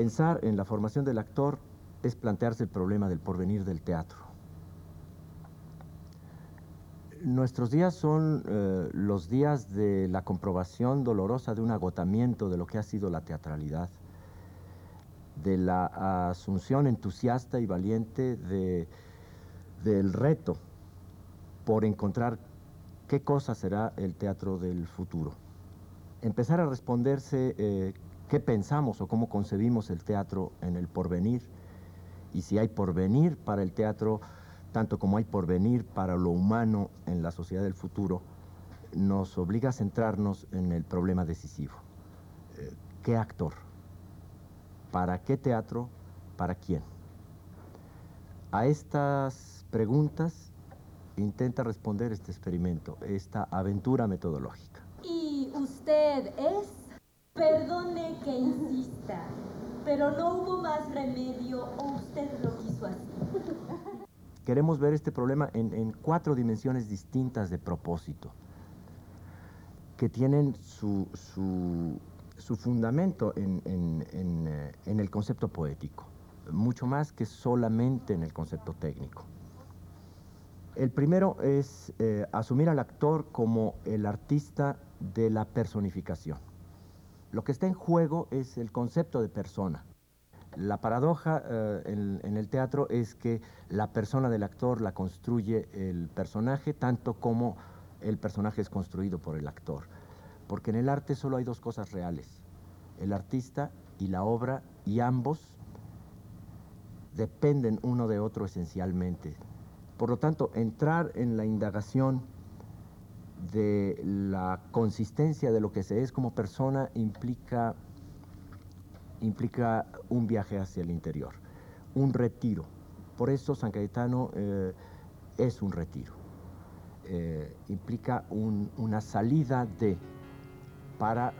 pensar en la formación del actor es plantearse el problema del porvenir del teatro. Nuestros días son eh, los días de la comprobación dolorosa de un agotamiento de lo que ha sido la teatralidad, de la asunción entusiasta y valiente de, del reto por encontrar qué cosa será el teatro del futuro. Empezar a responderse eh, qué pensamos o cómo concebimos el teatro en el porvenir y si hay porvenir para el teatro, tanto como hay porvenir para lo humano en la sociedad del futuro, nos obliga a centrarnos en el problema decisivo. Eh, ¿Qué actor? ¿Para qué teatro? ¿Para quién? A estas preguntas intenta responder este experimento, esta aventura metodológica. ¿Y usted es? Perdone que insista, pero no hubo más remedio o usted lo quiso así. Queremos ver este problema en, cuatro dimensiones distintas de propósito, que tienen su, fundamento en, eh, en, el concepto poético, mucho más que solamente en el concepto técnico. El primero es eh, asumir al actor como el artista de la personificación. Lo que está en juego es el concepto de persona. La paradoja eh, en, el teatro es que la persona del actor la construye el personaje tanto como el personaje es construido por el actor. Porque en el arte solo hay dos cosas reales, el artista y la obra, y ambos dependen uno de otro esencialmente. Por lo tanto, entrar en la indagación de la consistencia de lo que se es como persona implica, implica un viaje hacia el interior, un retiro. Por eso San Cayetano eh, es un retiro. Eh, implica una salida de para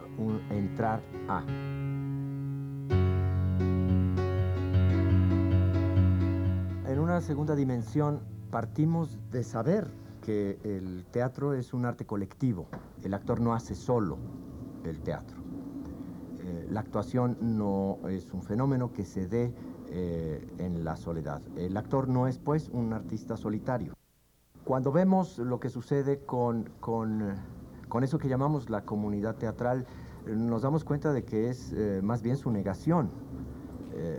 entrar a. En una segunda dimensión partimos de saber que el teatro es un arte colectivo. El actor no hace solo el teatro. Eh, la actuación no es un fenómeno que se dé eh, en la soledad. El actor no es pues un artista solitario. Cuando vemos lo que sucede con, con, con eso que llamamos la comunidad teatral, nos damos cuenta de que es eh, más bien su negación.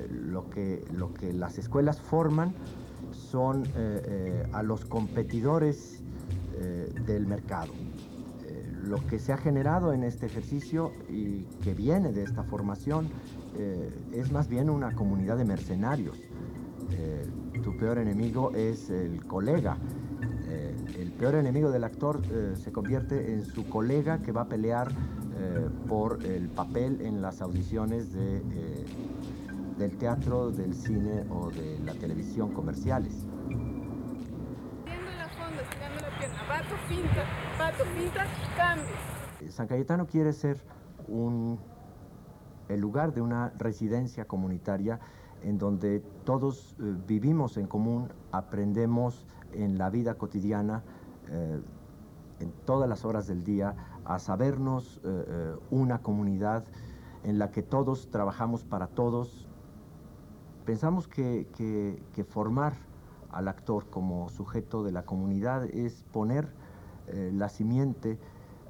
lo, que, lo que las escuelas forman son eh, eh, a los competidores eh, del mercado. lo que se ha generado en este ejercicio y que viene de esta formación es más bien una comunidad de mercenarios. tu peor enemigo es el colega. el peor enemigo del actor se convierte en su colega que va a pelear por el papel en las audiciones de del teatro, del cine o de la televisión comerciales. San Cayetano quiere ser un, el lugar de una residencia comunitaria en donde todos eh, vivimos en común, aprendemos en la vida cotidiana, eh, en todas las horas del día, a sabernos eh, una comunidad en la que todos trabajamos para todos, Pensamos que, formar al actor como sujeto de la comunidad es poner eh, la simiente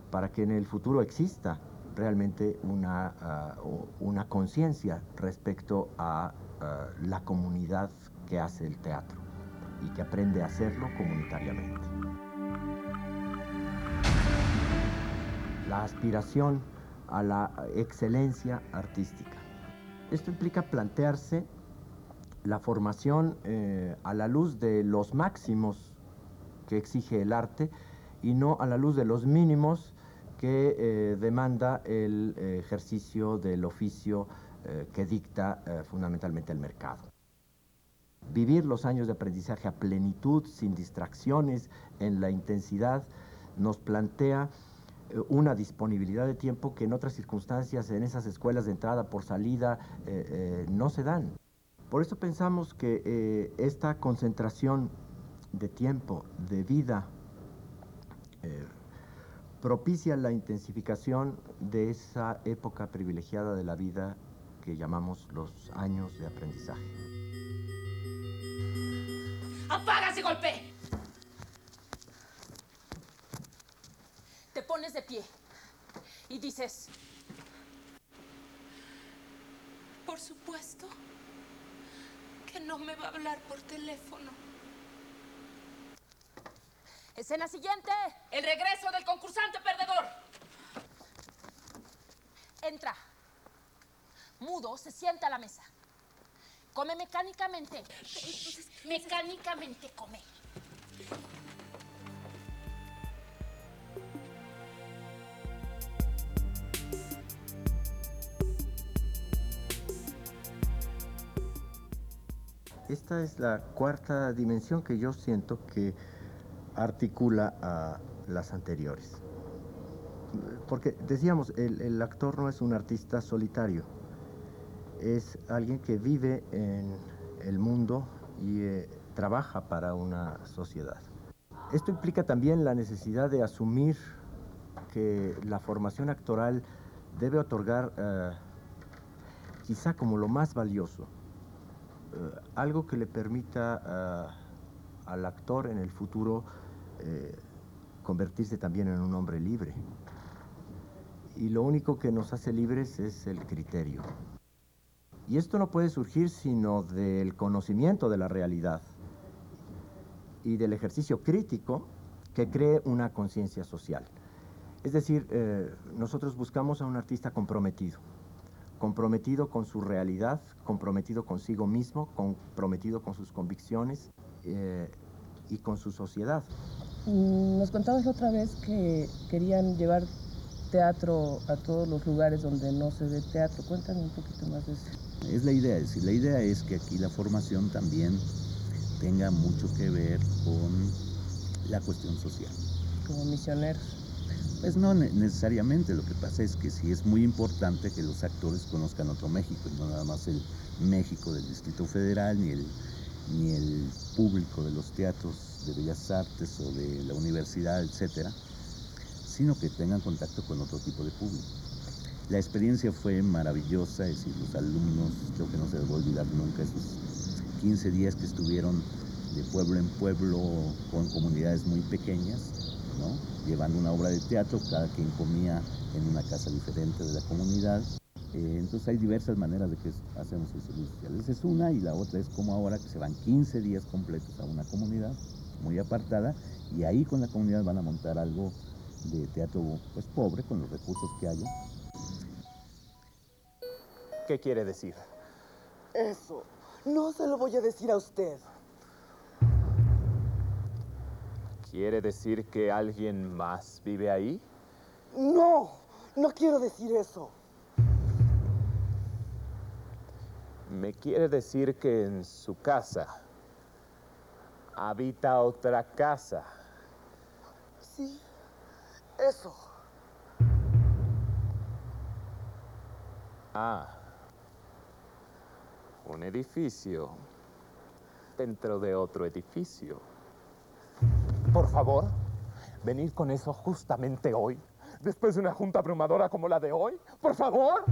para que en el futuro exista realmente una, ah, una conciencia respecto a ah, la comunidad que hace el teatro y que aprende a hacerlo comunitariamente. La aspiración a la excelencia artística. Esto implica plantearse la formación eh, a la luz de los máximos que exige el arte y no a la luz de los mínimos que eh, demanda el eh, ejercicio del oficio que dicta fundamentalmente el mercado. Vivir los años de aprendizaje a plenitud, sin distracciones, en la intensidad, nos plantea una disponibilidad de tiempo que en otras circunstancias, en esas escuelas de entrada por salida, no se dan. Por eso pensamos que eh, esta concentración de tiempo, de vida, eh, propicia la intensificación de esa época privilegiada de la vida que llamamos los años de aprendizaje. ¡Apaga ese golpe! Te pones de pie y dices, por supuesto que no me va a hablar por teléfono. Escena siguiente. El regreso del concursante perdedor. Entra. Mudo, se sienta a la mesa. Come mecánicamente. Mecánicamente come. Esta es la cuarta dimensión que yo siento que articula a las anteriores. Porque decíamos, el, actor no es un artista solitario, es alguien que vive en el mundo y eh, trabaja para una sociedad. Esto implica también la necesidad de asumir que la formación actoral debe otorgar eh, quizá como lo más valioso, algo que le permita al actor en el futuro eh, convertirse también en un hombre libre. Y lo único que nos hace libres es el criterio. Y esto no puede surgir sino del conocimiento de la realidad y del ejercicio crítico que cree una conciencia social. Es decir, eh, nosotros buscamos a un artista comprometido, comprometido con su realidad, comprometido consigo mismo, comprometido con sus convicciones eh, y con su sociedad. Mm, nos contabas otra vez que querían llevar teatro a todos los lugares donde no se ve teatro. Cuéntame un poquito más de eso. Es la idea, es decir, la idea es que aquí la formación también tenga mucho que ver con la cuestión social. Como misioneros. Pues no necesariamente, lo que pasa es que sí es muy importante que los actores conozcan otro México, no nada más el México del Distrito Federal, ni el, ni el público de los teatros de Bellas Artes o de la universidad, etcétera, sino que tengan contacto con otro tipo de público. La experiencia fue maravillosa, es decir, los alumnos, creo que no se les va a olvidar nunca esos 15 días que estuvieron de pueblo en pueblo con comunidades muy pequeñas, ¿no? llevando una obra de teatro, cada quien comía en una casa diferente de la comunidad. Eh, entonces hay diversas maneras de que hacemos el servicio social. Esa es una y la otra es como ahora que se van 15 días completos a una comunidad muy apartada y ahí con la comunidad van a montar algo de teatro pues pobre con los recursos que haya. ¿Qué quiere decir? Eso, no se lo voy a decir a usted. ¿Quiere decir que alguien más vive ahí? No, no quiero decir eso. Me quiere decir que en su casa habita otra casa. Sí, eso. Ah, un edificio dentro de otro edificio. Por favor, venir con eso justamente hoy, después de una junta abrumadora como la de hoy. Por favor.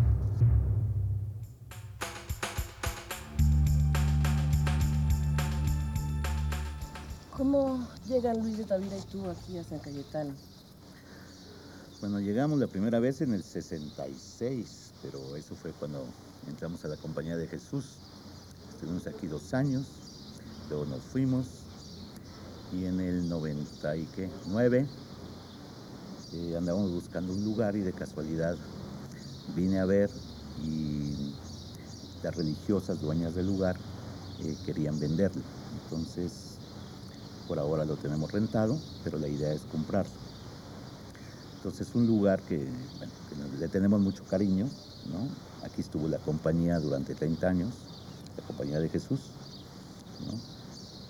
¿Cómo llegan Luis de Tavira y tú aquí a San Cayetano? Bueno, llegamos la primera vez en el 66, pero eso fue cuando entramos a la Compañía de Jesús. Estuvimos aquí dos años, luego nos fuimos y en el 99 eh, andábamos buscando un lugar y de casualidad vine a ver y las religiosas dueñas del lugar eh, querían venderlo. Entonces por ahora lo tenemos rentado, pero la idea es comprarlo. Entonces es un lugar que, le tenemos mucho cariño, ¿no? Aquí estuvo la compañía durante 30 años, la compañía de Jesús.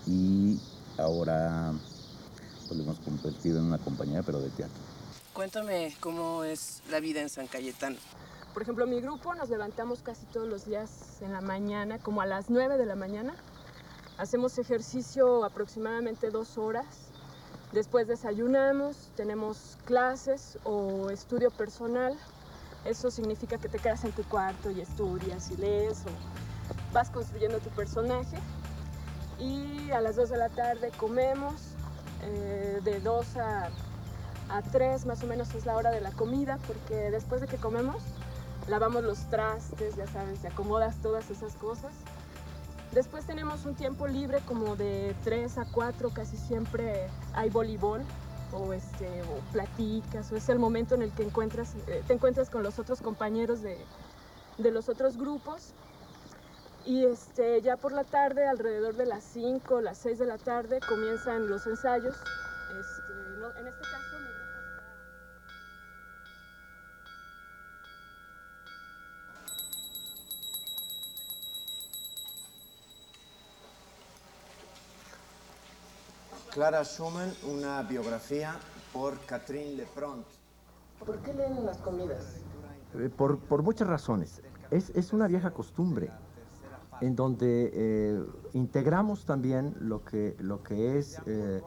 Y ahora pues, lo hemos convertido en una compañía, pero de teatro. Cuéntame cómo es la vida en San Cayetano. Por ejemplo, mi grupo nos levantamos casi todos los días en la mañana, como a las 9 de la mañana, Hacemos ejercicio aproximadamente dos horas. Después desayunamos, tenemos clases o estudio personal. Eso significa que te quedas en tu cuarto y estudias y lees o vas construyendo tu personaje. Y a las 2 de la tarde comemos, eh, de 2 a, a 3 más o menos es la hora de la comida, porque después de que comemos lavamos los trastes, ya sabes, te acomodas todas esas cosas. Después tenemos un tiempo libre como de 3 a 4, casi siempre hay voleibol o, este, o platicas, o es el momento en el que encuentras, eh, te encuentras con los otros compañeros de, de los otros grupos. Y este, ya por la tarde, alrededor de las 5, las 6 de la tarde, comienzan los ensayos. Este, no, en este caso mi grupo está... Clara Schumann, una biografía por Catherine Lepront. ¿Por qué leen en las comidas? Eh, por, por muchas razones. Es, es una vieja costumbre en donde eh, integramos también lo que, lo que es eh,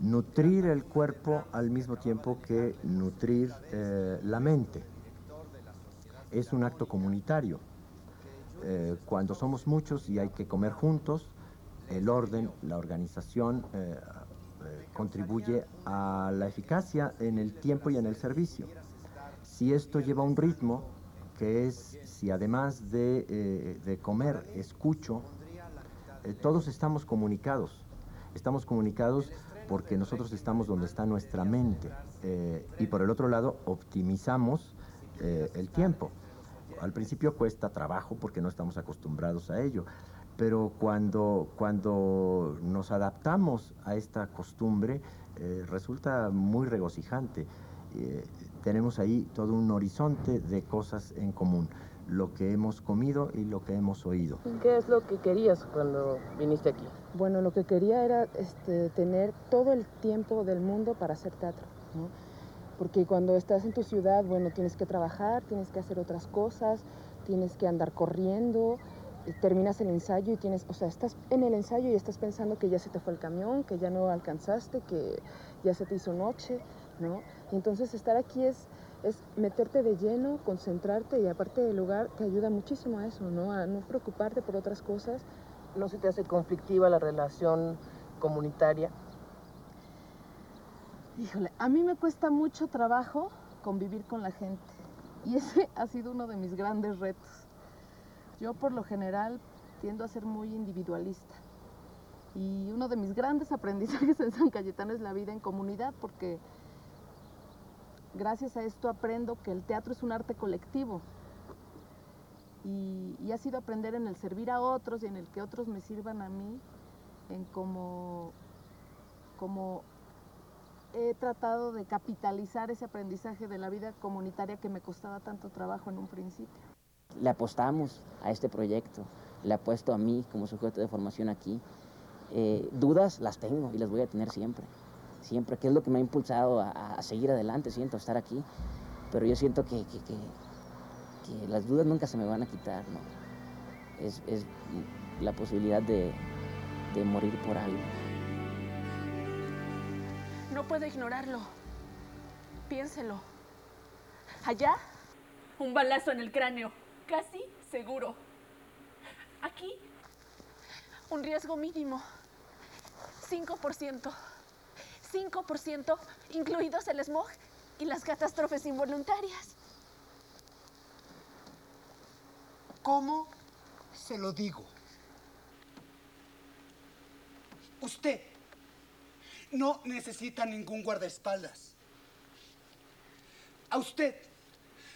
nutrir el cuerpo al mismo tiempo que nutrir eh, la mente. Es un acto comunitario. Cuando somos muchos y hay que comer juntos, el orden, la organización contribuye a la eficacia en el tiempo y en el servicio. Si esto lleva un ritmo, que es si además de, eh, de comer escucho, eh, todos estamos comunicados. Estamos comunicados porque nosotros estamos donde está nuestra mente. eh, y por el otro lado, optimizamos el tiempo. Al principio cuesta trabajo porque no estamos acostumbrados a ello, pero cuando, cuando nos adaptamos a esta costumbre, resulta muy regocijante. Tenemos ahí todo un horizonte de cosas en común, lo que hemos comido y lo que hemos oído. ¿Qué es lo que querías cuando viniste aquí? Bueno, lo que quería era este, tener todo el tiempo del mundo para hacer teatro, ¿no? Porque cuando estás en tu ciudad, bueno, tienes que trabajar, tienes que hacer otras cosas, tienes que andar corriendo, terminas el ensayo y tienes, o sea, estás en el ensayo y estás pensando que ya se te fue el camión, que ya no alcanzaste, que ya se te hizo noche, ¿no? Y entonces estar aquí es, es meterte de lleno, concentrarte y aparte del lugar te ayuda muchísimo a eso, ¿no? A no preocuparte por otras cosas. ¿No se te hace conflictiva la relación comunitaria? Híjole, a mí me cuesta mucho trabajo convivir con la gente y ese ha sido uno de mis grandes retos. Yo por lo general tiendo a ser muy individualista y uno de mis grandes aprendizajes en San Cayetano es la vida en comunidad porque gracias a esto aprendo que el teatro es un arte colectivo y, ha sido aprender en el servir a otros y en el que otros me sirvan a mí, en cómo, cómo he tratado de capitalizar ese aprendizaje de la vida comunitaria que me costaba tanto trabajo en un principio. Le apostamos a este proyecto, le apuesto a mí como sujeto de formación aquí. Eh, dudas las tengo y las voy a tener siempre, siempre, que es lo que me ha impulsado a, seguir adelante, siento, estar aquí. Pero yo siento que, que, que, que las dudas nunca se me van a quitar, ¿no? Es, es la posibilidad de, de morir por algo. No puedo ignorarlo. Piénselo. Allá, un balazo en el cráneo. Casi seguro. Aquí, un riesgo mínimo. 5%. 5%, incluidos el smog y las catástrofes involuntarias. ¿Cómo se lo digo? Usted no necesita ningún guardaespaldas. A usted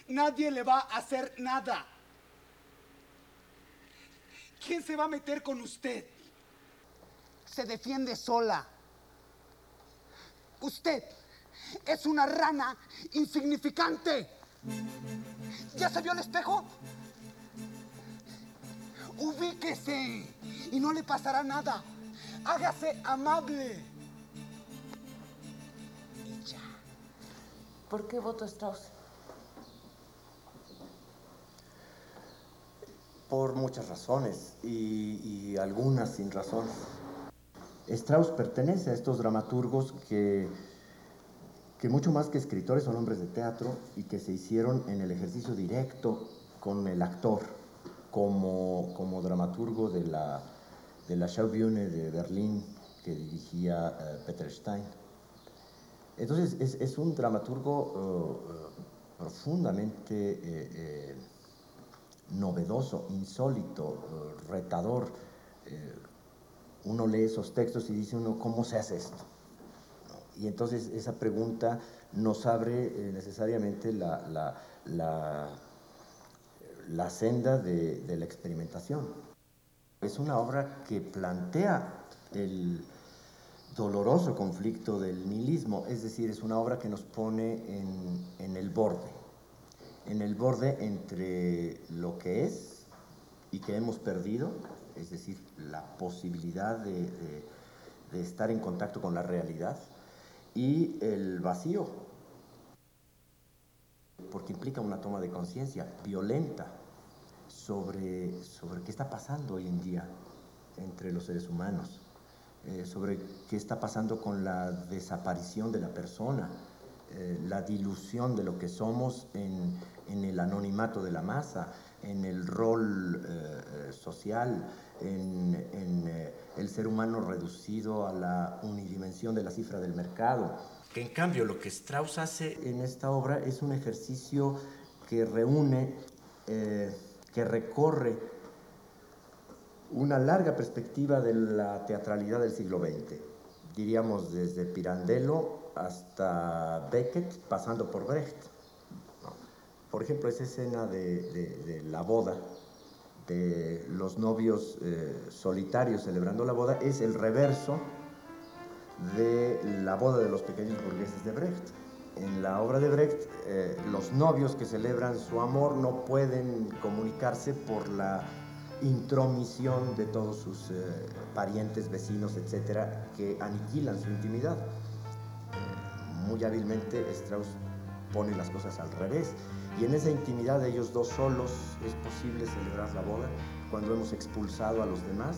nadie le va a hacer nada. ¿Quién se va a meter con usted? Se defiende sola. Usted es una rana insignificante. ¿Ya se vio al espejo? Ubíquese y no le pasará nada. Hágase amable. ¿Por qué voto Strauss? Por muchas razones y, y algunas sin razón. Strauss pertenece a estos dramaturgos que, que mucho más que escritores son hombres de teatro y que se hicieron en el ejercicio directo con el actor, como, como dramaturgo de la, de la Schaubühne de Berlín que dirigía eh, Peter Stein. Entonces es, es un dramaturgo eh, eh, profundamente novedoso, insólito, retador. Uno lee esos textos y dice uno, ¿cómo se hace esto? Y entonces esa pregunta nos abre necesariamente la, la, la, la senda de, de, la experimentación. Es una obra que plantea el doloroso conflicto del nihilismo, es decir, es una obra que nos pone en, en el borde, en el borde entre lo que es y que hemos perdido, es decir, la posibilidad de, estar en contacto con la realidad, y el vacío, porque implica una toma de conciencia violenta sobre, sobre qué está pasando hoy en día entre los seres humanos, eh, sobre qué está pasando con la desaparición de la persona, eh, la dilución de lo que somos en, en, el anonimato de la masa, en el rol eh, social, en, en eh, el ser humano reducido a la unidimensión de la cifra del mercado. Que en cambio lo que Strauss hace en esta obra es un ejercicio que reúne, eh, que recorre una larga perspectiva de la teatralidad del siglo XX, diríamos desde Pirandello hasta Beckett, pasando por Brecht. Por ejemplo, esa escena de, de, de la boda, de los novios eh, solitarios celebrando la boda es el reverso de la boda de los pequeños burgueses de Brecht. En la obra de Brecht, eh, los novios que celebran su amor no pueden comunicarse por la intromisión de todos sus eh, parientes, vecinos, etcétera, que aniquilan su intimidad. Eh, muy hábilmente Strauss pone las cosas al revés y en esa intimidad de ellos dos solos es posible celebrar la boda cuando hemos expulsado a los demás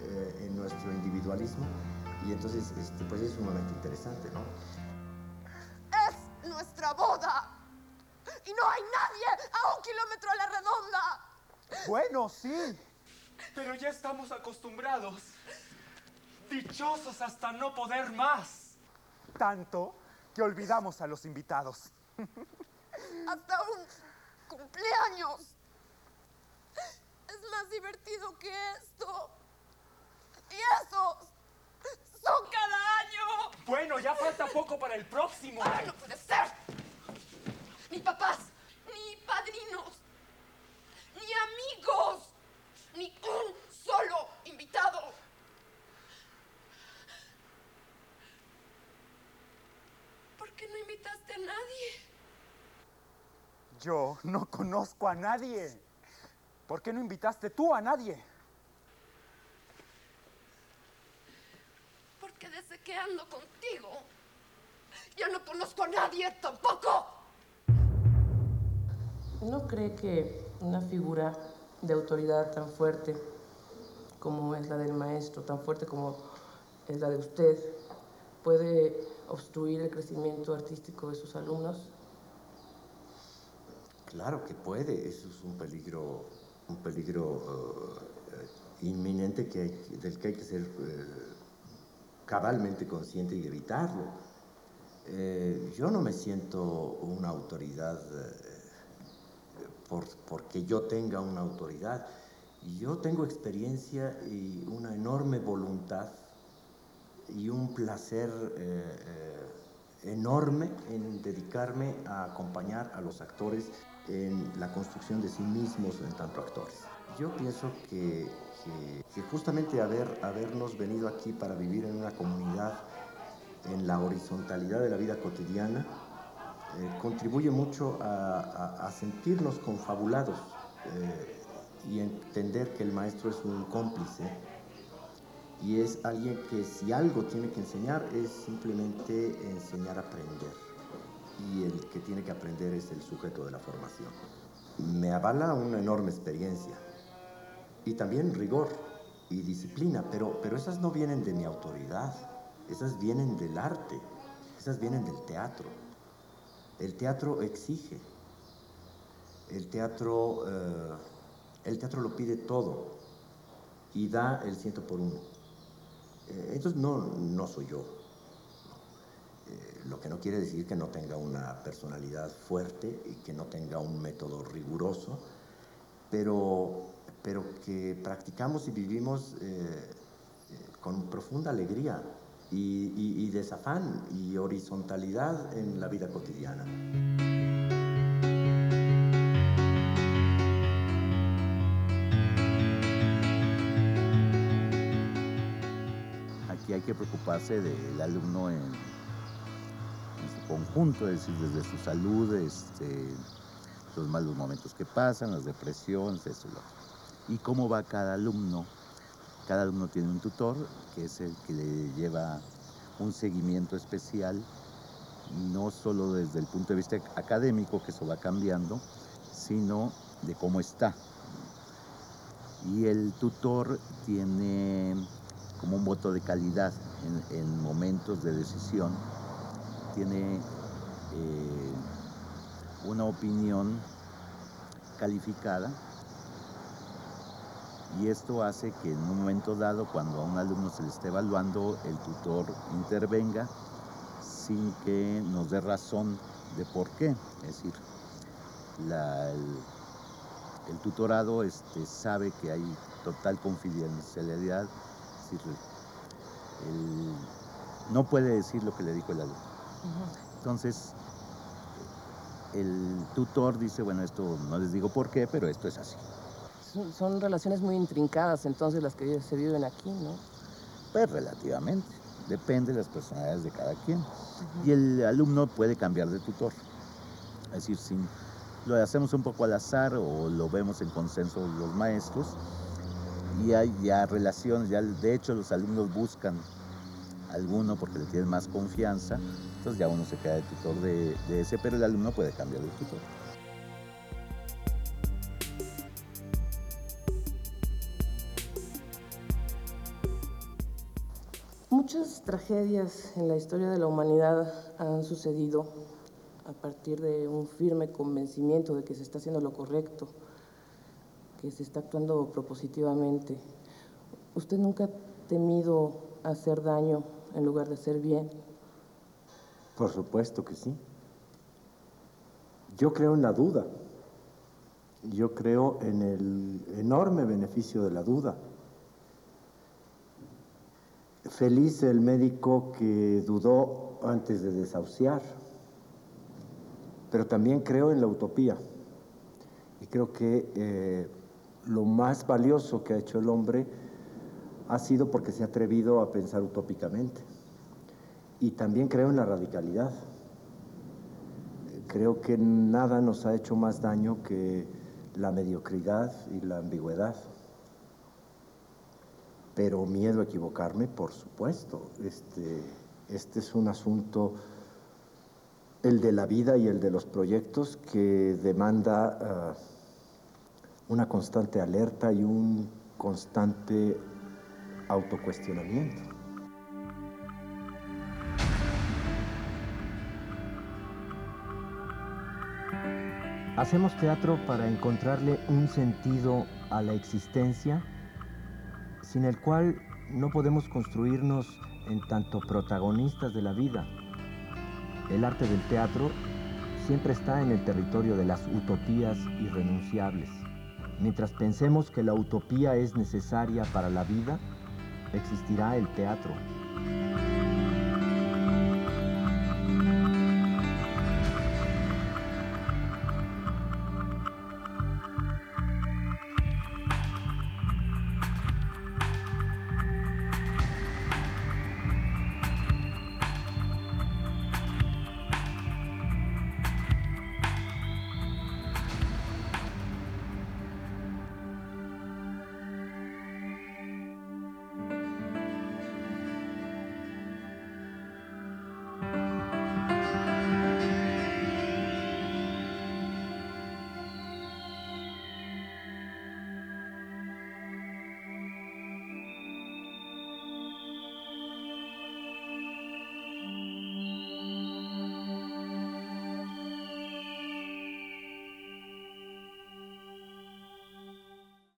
eh, en nuestro individualismo. Y entonces, este, pues es sumamente interesante, ¿no? Es nuestra boda. Y no hay nadie a un kilómetro a la redonda. Bueno, sí. Pero ya estamos acostumbrados. Dichosos hasta no poder más. Tanto que olvidamos a los invitados hasta un cumpleaños. Es más divertido que esto. Y esos son cada año. Bueno, ya falta poco para el próximo. ¡Ay, no puede ser! Ni papás, ni padrinos, ni amigos, ni un solo invitado. ¿Por qué no invitaste a nadie? Yo no conozco a nadie. ¿Por qué no invitaste tú a nadie? Porque desde que ando contigo, ya no conozco a nadie tampoco. ¿No cree que una figura de autoridad tan fuerte como es la del maestro, tan fuerte como es la de usted, puede obstruir el crecimiento artístico de sus alumnos? Claro que puede, eso es un peligro, un peligro uh, inminente que del que hay que ser uh, cabalmente consciente y evitarlo. Eh, yo no me siento una autoridad por, porque yo tenga una autoridad. Yo tengo experiencia y una enorme voluntad y un placer enorme en dedicarme a acompañar a los actores en la construcción de sí mismos en tanto actores. Yo pienso que, que, que justamente haber, habernos venido aquí para vivir en una comunidad, en la horizontalidad de la vida cotidiana, eh, contribuye mucho a, sentirnos confabulados eh, y entender que el maestro es un cómplice y es alguien que si algo tiene que enseñar es simplemente enseñar a aprender y el que tiene que aprender es el sujeto de la formación. Me avala una enorme experiencia y también rigor y disciplina, pero, pero esas no vienen de mi autoridad, esas vienen del arte. Esas vienen del teatro. El teatro exige. El teatro, eh, el teatro lo pide todo y da el ciento por uno. Eh, entonces no, no soy yo. Eh, lo que no quiere decir que no tenga una personalidad fuerte y que no tenga un método riguroso, pero, pero que practicamos y vivimos con profunda alegría y, y, desafán y horizontalidad en la vida cotidiana. Aquí hay que preocuparse del alumno en, conjunto, es decir, desde su salud, este, los malos momentos que pasan, las depresiones, eso. Y cómo va cada alumno cada alumno tiene un tutor, que es el que le lleva un seguimiento especial, no solo desde el punto de vista académico, que eso va cambiando, sino de cómo está. Y el tutor tiene como un voto de calidad en, momentos de decisión, tiene eh, una opinión calificada y esto hace que en un momento dado, cuando a un alumno se le esté evaluando, el tutor intervenga sin que nos dé razón de por qué. Es decir, el, tutorado este, sabe que hay total confidencialidad, no puede decir lo que le dijo el alumno. Entonces, el tutor dice, bueno, esto no les digo por qué, pero esto es así son, relaciones muy intrincadas entonces las que se viven aquí, ¿no? Pues relativamente, depende de las personalidades de cada quien. Y el alumno puede cambiar de tutor. Es decir, si lo hacemos un poco al azar o lo vemos en consenso los maestros, y hay ya relaciones, ya de hecho los alumnos buscan alguno porque le tienen más confianza, entonces ya uno se queda de tutor de, de ese, pero el alumno puede cambiar de tutor. Muchas tragedias en la historia de la humanidad han sucedido a partir de un firme convencimiento de que se está haciendo lo correcto, que se está actuando propositivamente. ¿Usted nunca ha temido hacer daño en lugar de hacer bien? Por supuesto que sí. Yo creo en la duda. Yo creo en el enorme beneficio de la duda. Feliz el médico que dudó antes de desahuciar, pero también creo en la utopía. Y creo que eh, lo más valioso que ha hecho el hombre ha sido porque se ha atrevido a pensar utópicamente. Y también creo en la radicalidad. Creo que nada nos ha hecho más daño que la mediocridad y la ambigüedad pero miedo a equivocarme, por supuesto. Este, este es un asunto, el de la vida y el de los proyectos, que demanda ah, una constante alerta y un constante autocuestionamiento. Hacemos teatro para encontrarle un sentido a la existencia sin el cual no podemos construirnos en tanto protagonistas de la vida. El arte del teatro siempre está en el territorio de las utopías irrenunciables. Mientras pensemos que la utopía es necesaria para la vida, existirá el teatro.